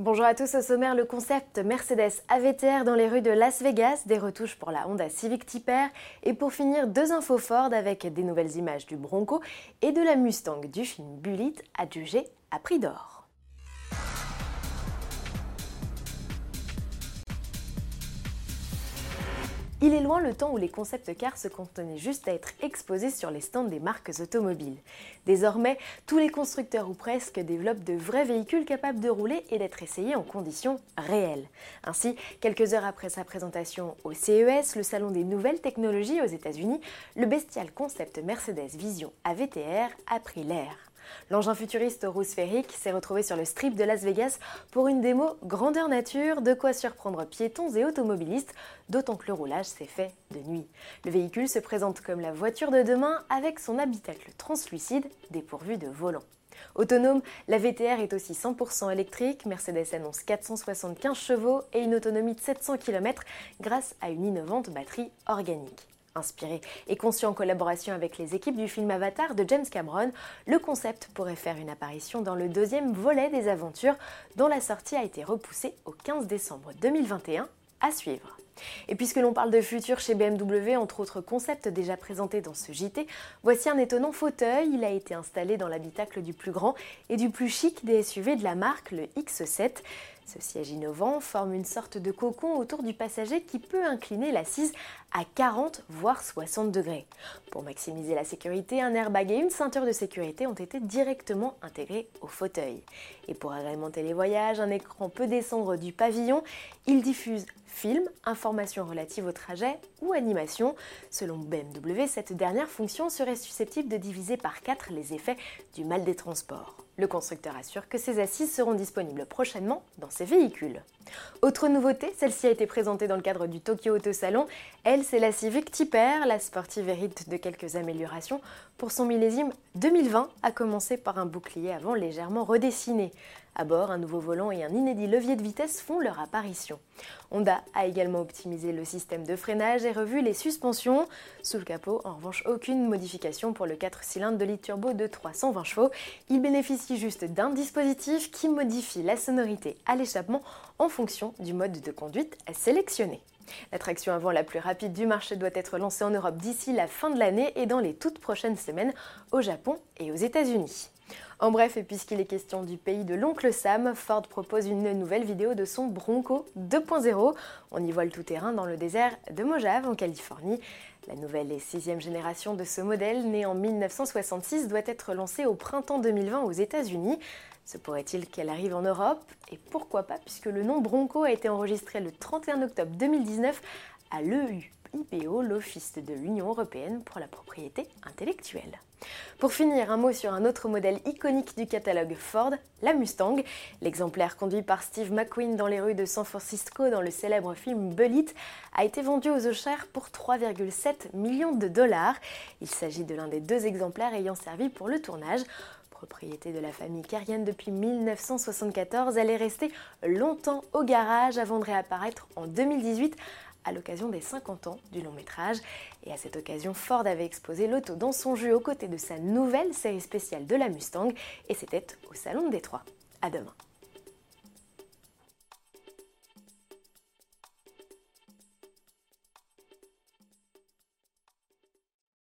Bonjour à tous, au sommaire le concept Mercedes AVTR dans les rues de Las Vegas, des retouches pour la Honda Civic Type R et pour finir deux infos Ford avec des nouvelles images du Bronco et de la Mustang du film Bullitt adjugé à prix d'or. Il est loin le temps où les concept cars se contenaient juste à être exposés sur les stands des marques automobiles. Désormais, tous les constructeurs ou presque développent de vrais véhicules capables de rouler et d'être essayés en conditions réelles. Ainsi, quelques heures après sa présentation au CES, le salon des nouvelles technologies aux États-Unis, le bestial concept Mercedes Vision AVTR a pris l'air. L'engin futuriste roux sphérique s'est retrouvé sur le strip de Las Vegas pour une démo grandeur nature, de quoi surprendre piétons et automobilistes, d'autant que le roulage s'est fait de nuit. Le véhicule se présente comme la voiture de demain avec son habitacle translucide dépourvu de volant. Autonome, la VTR est aussi 100% électrique. Mercedes annonce 475 chevaux et une autonomie de 700 km grâce à une innovante batterie organique. Inspiré et conçu en collaboration avec les équipes du film Avatar de James Cameron, le concept pourrait faire une apparition dans le deuxième volet des aventures dont la sortie a été repoussée au 15 décembre 2021 à suivre. Et puisque l'on parle de futur chez BMW, entre autres concepts déjà présentés dans ce JT, voici un étonnant fauteuil. Il a été installé dans l'habitacle du plus grand et du plus chic des SUV de la marque, le X7. Ce siège innovant forme une sorte de cocon autour du passager qui peut incliner l'assise à 40 voire 60 degrés. Pour maximiser la sécurité, un airbag et une ceinture de sécurité ont été directement intégrés au fauteuil. Et pour agrémenter les voyages, un écran peut descendre du pavillon. Il diffuse films, informations relatives au trajet ou animation. Selon BMW, cette dernière fonction serait susceptible de diviser par 4 les effets du mal des transports. Le constructeur assure que ces assises seront disponibles prochainement dans ses véhicules. Autre nouveauté, celle-ci a été présentée dans le cadre du Tokyo Auto Salon. Elle, c'est la Civic. La sportive hérite de quelques améliorations pour son millésime 2020, à commencer par un bouclier avant légèrement redessiné. À bord, un nouveau volant et un inédit levier de vitesse font leur apparition. Honda a également optimisé le système de freinage et revu les suspensions. Sous le capot, en revanche, aucune modification pour le 4 cylindres de litre turbo de 320 chevaux. Il bénéficie juste d'un dispositif qui modifie la sonorité à l'échappement en fonction du mode de conduite sélectionné. La traction avant la plus rapide du marché doit être lancée en Europe d'ici la fin de l'année et dans les toutes prochaines semaines au Japon et aux États-Unis. En bref, et puisqu'il est question du pays de l'oncle Sam, Ford propose une nouvelle vidéo de son Bronco 2.0. On y voit le tout-terrain dans le désert de Mojave, en Californie. La nouvelle et sixième génération de ce modèle, né en 1966, doit être lancée au printemps 2020 aux États-Unis. Se pourrait-il qu'elle arrive en Europe Et pourquoi pas, puisque le nom Bronco a été enregistré le 31 octobre 2019 à l'EU IPO, l'Office de l'Union européenne pour la propriété intellectuelle. Pour finir, un mot sur un autre modèle iconique du catalogue Ford, la Mustang. L'exemplaire conduit par Steve McQueen dans les rues de San Francisco dans le célèbre film Bullitt a été vendu aux enchères pour 3,7 millions de dollars. Il s'agit de l'un des deux exemplaires ayant servi pour le tournage. Propriété de la famille Carienne depuis 1974, elle est restée longtemps au garage avant de réapparaître en 2018 à l'occasion des 50 ans du long métrage. Et à cette occasion, Ford avait exposé l'auto dans son jus aux côtés de sa nouvelle série spéciale de la Mustang, et c'était au Salon de Détroit. À demain.